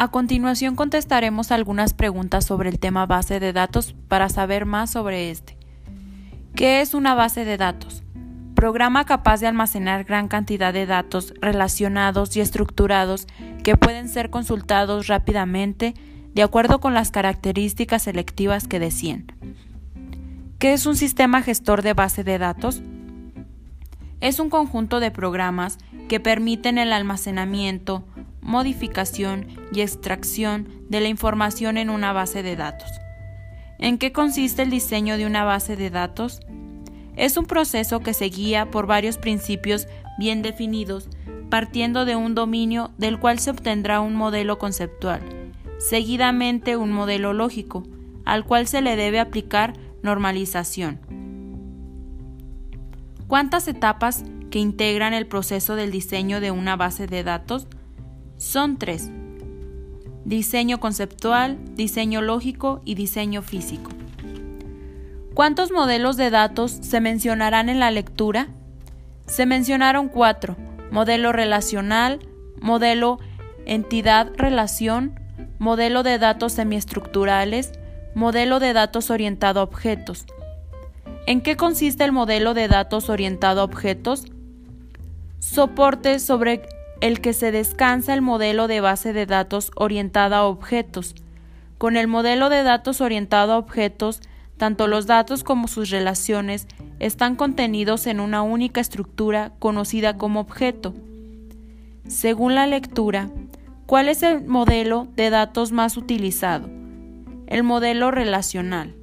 A continuación contestaremos algunas preguntas sobre el tema base de datos para saber más sobre este. ¿Qué es una base de datos? Programa capaz de almacenar gran cantidad de datos relacionados y estructurados que pueden ser consultados rápidamente de acuerdo con las características selectivas que deseen. ¿Qué es un sistema gestor de base de datos? Es un conjunto de programas que permiten el almacenamiento, modificación y extracción de la información en una base de datos. ¿En qué consiste el diseño de una base de datos? Es un proceso que se guía por varios principios bien definidos, partiendo de un dominio del cual se obtendrá un modelo conceptual, seguidamente un modelo lógico, al cual se le debe aplicar normalización. ¿Cuántas etapas que integran el proceso del diseño de una base de datos? Son tres. Diseño conceptual, diseño lógico y diseño físico. ¿Cuántos modelos de datos se mencionarán en la lectura? Se mencionaron cuatro. Modelo relacional, modelo entidad-relación, modelo de datos semiestructurales, modelo de datos orientado a objetos. ¿En qué consiste el modelo de datos orientado a objetos? Soporte sobre el que se descansa el modelo de base de datos orientada a objetos. Con el modelo de datos orientado a objetos, tanto los datos como sus relaciones están contenidos en una única estructura conocida como objeto. Según la lectura, ¿cuál es el modelo de datos más utilizado? El modelo relacional.